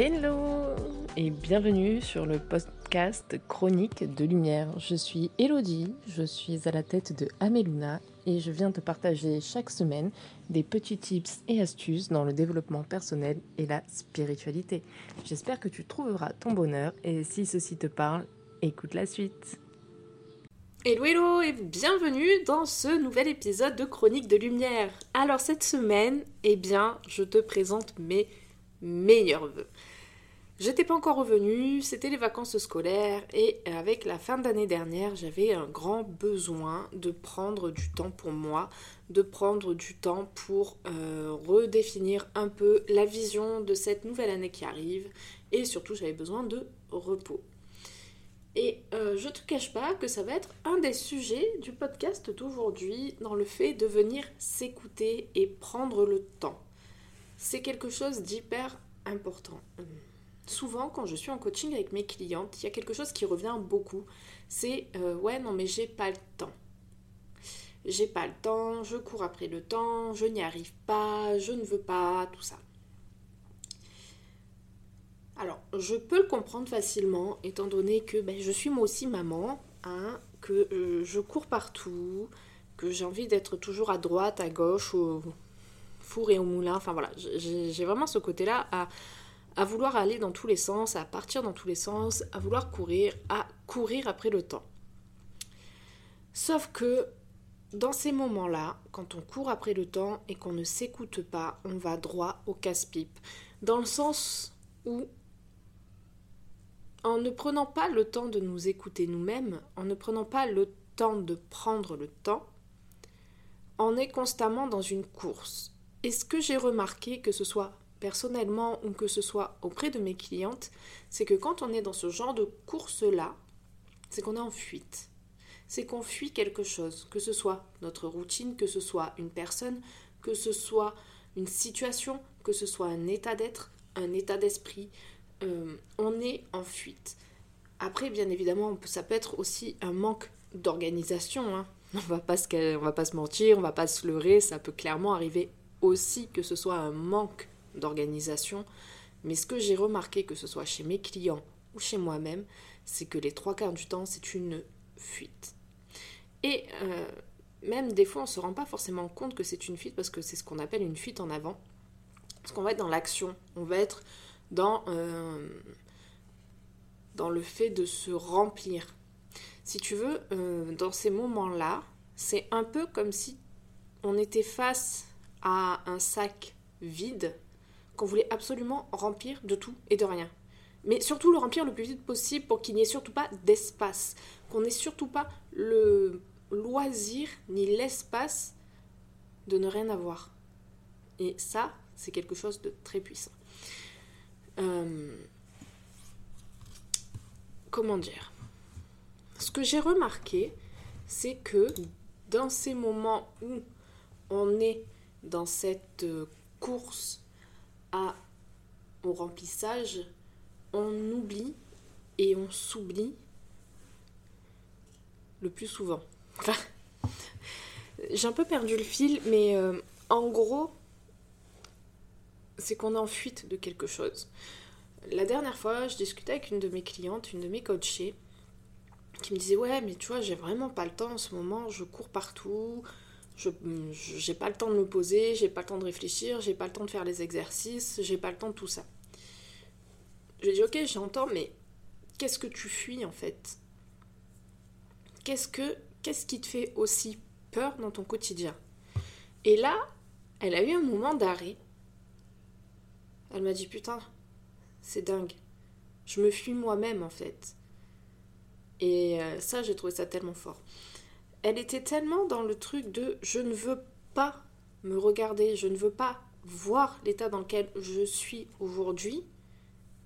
Hello et bienvenue sur le podcast Chronique de Lumière. Je suis Elodie, je suis à la tête de Ameluna et je viens te partager chaque semaine des petits tips et astuces dans le développement personnel et la spiritualité. J'espère que tu trouveras ton bonheur et si ceci te parle, écoute la suite. Hello hello et bienvenue dans ce nouvel épisode de Chronique de Lumière. Alors cette semaine, eh bien, je te présente mes meilleurs vœux. J'étais pas encore revenue, c'était les vacances scolaires et avec la fin d'année dernière, j'avais un grand besoin de prendre du temps pour moi, de prendre du temps pour euh, redéfinir un peu la vision de cette nouvelle année qui arrive et surtout j'avais besoin de repos. Et euh, je te cache pas que ça va être un des sujets du podcast d'aujourd'hui dans le fait de venir s'écouter et prendre le temps c'est quelque chose d'hyper important. Souvent, quand je suis en coaching avec mes clientes, il y a quelque chose qui revient beaucoup. C'est euh, ouais, non, mais j'ai pas le temps. J'ai pas le temps, je cours après le temps, je n'y arrive pas, je ne veux pas, tout ça. Alors, je peux le comprendre facilement, étant donné que ben, je suis moi aussi maman, hein, que euh, je cours partout, que j'ai envie d'être toujours à droite, à gauche, au, four et au moulin. Enfin voilà, j'ai vraiment ce côté-là à, vouloir aller dans tous les sens, à partir dans tous les sens, à vouloir courir, à courir après le temps. Sauf que dans ces moments-là, quand on court après le temps et qu'on ne s'écoute pas, on va droit au casse-pipe. Dans le sens où, en ne prenant pas le temps de nous écouter nous-mêmes, en ne prenant pas le temps de prendre le temps, on est constamment dans une course. Et ce que j'ai remarqué, que ce soit personnellement ou que ce soit auprès de mes clientes, c'est que quand on est dans ce genre de course-là, c'est qu'on est en fuite. C'est qu'on fuit quelque chose, que ce soit notre routine, que ce soit une personne, que ce soit une situation, que ce soit un état d'être, un état d'esprit. Euh, on est en fuite. Après, bien évidemment, ça peut être aussi un manque d'organisation. Hein. On pas va pas se mentir, on va pas se leurrer, ça peut clairement arriver aussi que ce soit un manque d'organisation, mais ce que j'ai remarqué, que ce soit chez mes clients ou chez moi-même, c'est que les trois quarts du temps, c'est une fuite. Et euh, même des fois, on ne se rend pas forcément compte que c'est une fuite parce que c'est ce qu'on appelle une fuite en avant. Parce qu'on va être dans l'action, on va être dans, euh, dans le fait de se remplir. Si tu veux, euh, dans ces moments-là, c'est un peu comme si on était face à un sac vide qu'on voulait absolument remplir de tout et de rien. Mais surtout le remplir le plus vite possible pour qu'il n'y ait surtout pas d'espace, qu'on n'ait surtout pas le loisir ni l'espace de ne rien avoir. Et ça, c'est quelque chose de très puissant. Euh, comment dire? Ce que j'ai remarqué, c'est que dans ces moments où on est dans cette euh, course à, au remplissage, on oublie et on s'oublie le plus souvent. j'ai un peu perdu le fil, mais euh, en gros, c'est qu'on est en fuite de quelque chose. La dernière fois, je discutais avec une de mes clientes, une de mes coachées, qui me disait Ouais, mais tu vois, j'ai vraiment pas le temps en ce moment, je cours partout, je j'ai pas le temps de me poser, j'ai pas le temps de réfléchir, j'ai pas le temps de faire les exercices, j'ai pas le temps de tout ça. J'ai dit ok, j'entends, mais qu'est-ce que tu fuis en fait? Qu'est-ce que qu'est-ce qui te fait aussi peur dans ton quotidien? Et là, elle a eu un moment d'arrêt. Elle m'a dit putain, c'est dingue. Je me fuis moi-même en fait. Et euh, ça, j'ai trouvé ça tellement fort elle était tellement dans le truc de je ne veux pas me regarder, je ne veux pas voir l'état dans lequel je suis aujourd'hui,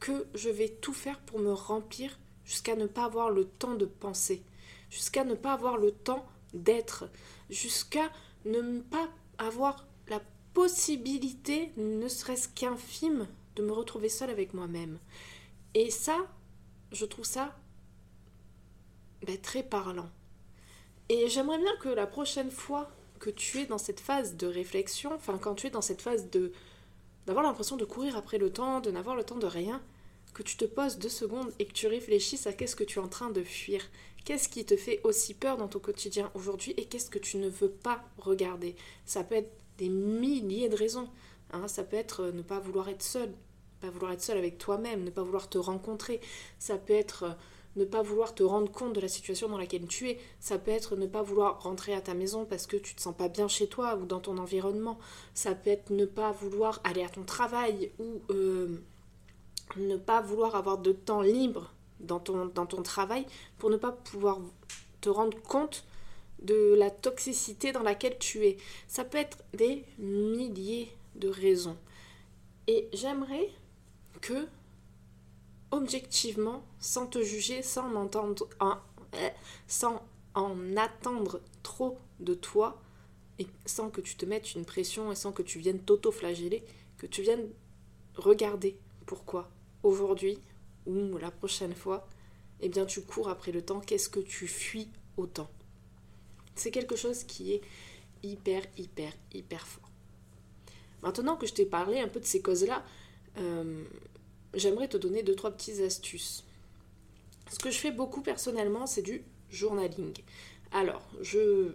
que je vais tout faire pour me remplir jusqu'à ne pas avoir le temps de penser, jusqu'à ne pas avoir le temps d'être, jusqu'à ne pas avoir la possibilité, ne serait-ce qu'infime, de me retrouver seule avec moi-même. Et ça, je trouve ça ben, très parlant. Et j'aimerais bien que la prochaine fois que tu es dans cette phase de réflexion, enfin quand tu es dans cette phase de d'avoir l'impression de courir après le temps, de n'avoir le temps de rien, que tu te poses deux secondes et que tu réfléchisses à qu'est-ce que tu es en train de fuir. Qu'est-ce qui te fait aussi peur dans ton quotidien aujourd'hui et qu'est-ce que tu ne veux pas regarder? Ça peut être des milliers de raisons. Hein. Ça peut être euh, ne pas vouloir être seul, pas vouloir être seul avec toi-même, ne pas vouloir te rencontrer. Ça peut être euh, ne pas vouloir te rendre compte de la situation dans laquelle tu es. Ça peut être ne pas vouloir rentrer à ta maison parce que tu te sens pas bien chez toi ou dans ton environnement. Ça peut être ne pas vouloir aller à ton travail ou euh, ne pas vouloir avoir de temps libre dans ton, dans ton travail pour ne pas pouvoir te rendre compte de la toxicité dans laquelle tu es. Ça peut être des milliers de raisons. Et j'aimerais que, objectivement, sans te juger, sans entendre, euh, sans en attendre trop de toi, et sans que tu te mettes une pression et sans que tu viennes t'auto-flageller, que tu viennes regarder pourquoi. Aujourd'hui ou la prochaine fois, eh bien tu cours après le temps, qu'est-ce que tu fuis autant C'est quelque chose qui est hyper, hyper, hyper fort. Maintenant que je t'ai parlé un peu de ces causes-là, euh, j'aimerais te donner deux, trois petites astuces. Ce que je fais beaucoup personnellement, c'est du journaling. Alors, je,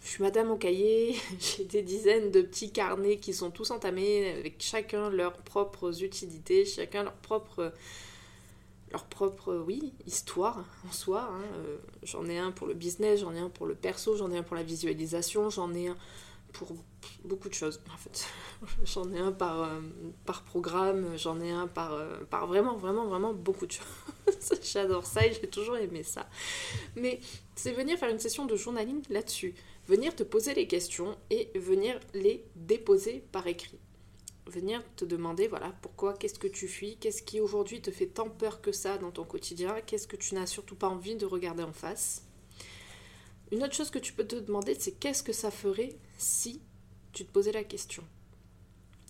suis madame au cahier, j'ai des dizaines de petits carnets qui sont tous entamés avec chacun leurs propres utilités, chacun leur propre leur propre, oui, histoire en soi. Hein. Euh, j'en ai un pour le business, j'en ai un pour le perso, j'en ai un pour la visualisation, j'en ai un pour beaucoup de choses. En fait, j'en ai un par, euh, par programme, j'en ai un par, euh, par vraiment, vraiment, vraiment beaucoup de choses. J'adore ça et j'ai toujours aimé ça. Mais c'est venir faire une session de journaling là-dessus. Venir te poser les questions et venir les déposer par écrit venir te demander, voilà, pourquoi, qu'est-ce que tu fuis, qu'est-ce qui aujourd'hui te fait tant peur que ça dans ton quotidien, qu'est-ce que tu n'as surtout pas envie de regarder en face. Une autre chose que tu peux te demander, c'est qu'est-ce que ça ferait si tu te posais la question.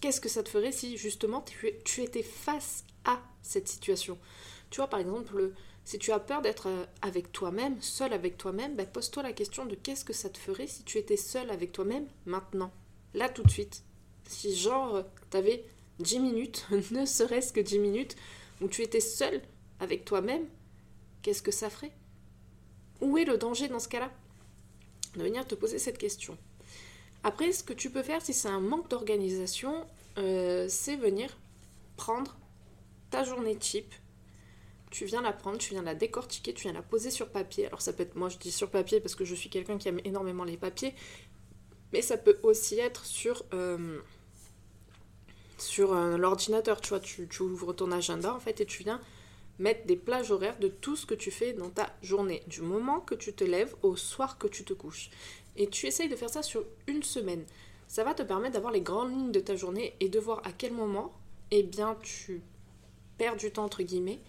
Qu'est-ce que ça te ferait si justement tu, étais face à cette situation? Tu vois, par exemple, si tu as peur d'être euh, avec toi-même, seul avec toi-même, ben pose-toi la question de qu'est-ce que ça te ferait si tu étais seul avec toi-même maintenant, là tout de suite, si genre, t'avais 10 minutes, ne serait-ce que 10 minutes, où tu étais seul avec toi-même, qu'est-ce que ça ferait? Où est le danger dans ce cas-là? De venir te poser cette question. Après, ce que tu peux faire si c'est un manque d'organisation, euh, c'est venir prendre ta journée type. Tu viens la prendre, tu viens la décortiquer, tu viens la poser sur papier. Alors ça peut être, moi je dis sur papier parce que je suis quelqu'un qui aime énormément les papiers, mais ça peut aussi être sur, euh, sur euh, l'ordinateur. Tu vois, tu, ouvres ton agenda en fait et tu viens mettre des plages horaires de tout ce que tu fais dans ta journée, du moment que tu te lèves au soir que tu te couches. Et tu essayes de faire ça sur une semaine. Ça va te permettre d'avoir les grandes lignes de ta journée et de voir à quel moment, eh bien, tu perds du temps entre guillemets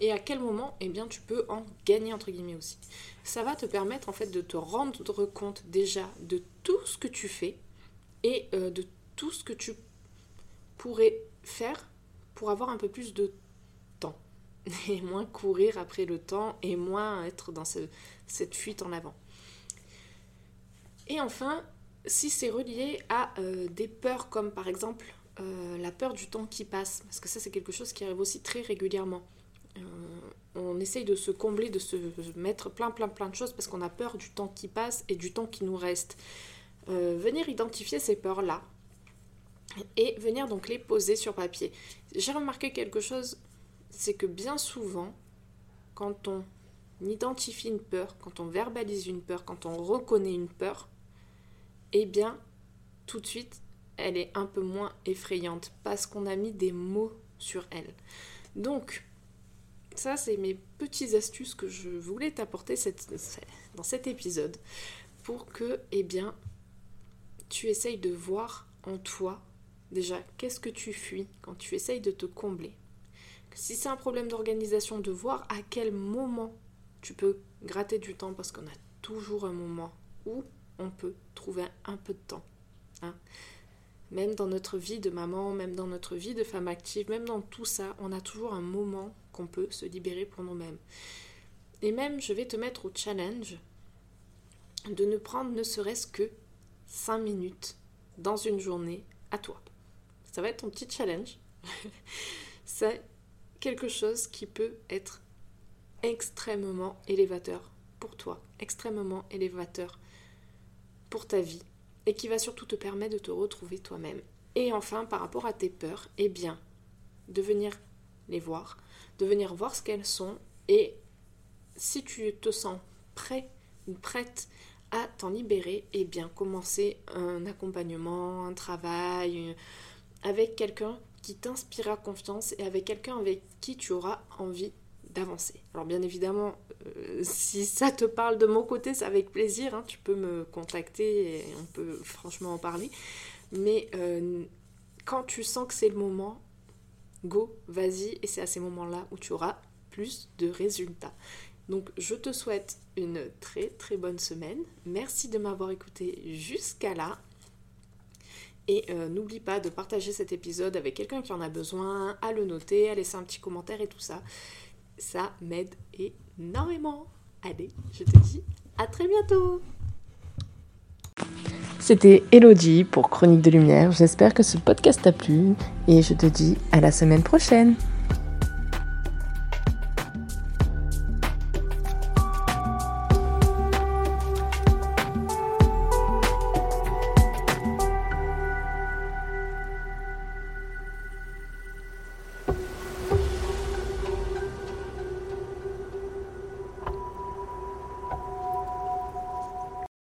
et à quel moment eh bien, tu peux en gagner entre guillemets aussi. Ça va te permettre en fait de te rendre compte déjà de tout ce que tu fais et euh, de tout ce que tu pourrais faire pour avoir un peu plus de temps et moins courir après le temps et moins être dans cette fuite en avant. Et enfin, si c'est relié à euh, des peurs comme par exemple euh, la peur du temps qui passe, parce que ça c'est quelque chose qui arrive aussi très régulièrement. Euh, on essaye de se combler, de se mettre plein, plein, plein de choses parce qu'on a peur du temps qui passe et du temps qui nous reste. Venir identifier ces peurs-là et venir donc les poser sur papier. J'ai remarqué quelque chose, c'est que bien souvent, quand on identifie une peur, quand on verbalise une peur, quand on reconnaît une peur, eh bien, tout de suite, elle est un peu moins effrayante parce qu'on a mis des mots sur elle. Donc, ça, c'est mes petites astuces que je voulais t'apporter dans cet épisode pour que, eh bien, tu essayes de voir en toi déjà qu'est-ce que tu fuis quand tu essayes de te combler. Si c'est un problème d'organisation, de voir à quel moment tu peux gratter du temps parce qu'on a toujours un moment où on peut trouver un peu de temps. Hein. Même dans notre vie de maman, même dans notre vie de femme active, même dans tout ça, on a toujours un moment qu'on peut se libérer pour nous-mêmes. Et même, je vais te mettre au challenge de ne prendre ne serait-ce que 5 minutes dans une journée à toi. ça va être ton petit challenge. c'est quelque chose qui peut être extrêmement élévateur pour toi, extrêmement élévateur ta vie et qui va surtout te permettre de te retrouver toi-même. Et enfin, par rapport à tes peurs, eh bien, de venir les voir, de venir voir ce qu'elles sont et si tu te sens prêt ou prête à t'en libérer, eh bien, commencer un accompagnement, un travail avec quelqu'un qui t'inspirera confiance et avec quelqu'un avec qui tu auras envie Alors bien évidemment, euh, si ça te parle de mon côté, c'est avec plaisir, hein, tu peux me contacter et on peut franchement en parler. Mais euh, quand tu sens que c'est le moment, go, vas-y, et c'est à ces moments-là où tu auras plus de résultats. Donc je te souhaite une très très bonne semaine. Merci de m'avoir écouté jusqu'à là. Et euh, n'oublie pas de partager cet épisode avec quelqu'un qui en a besoin, à le noter, à laisser un petit commentaire et tout ça. Ça m'aide énormément. Allez, je te dis à très bientôt C'était Elodie pour Chronique de Lumière. J'espère que ce podcast t'a plu et je te dis à la semaine prochaine.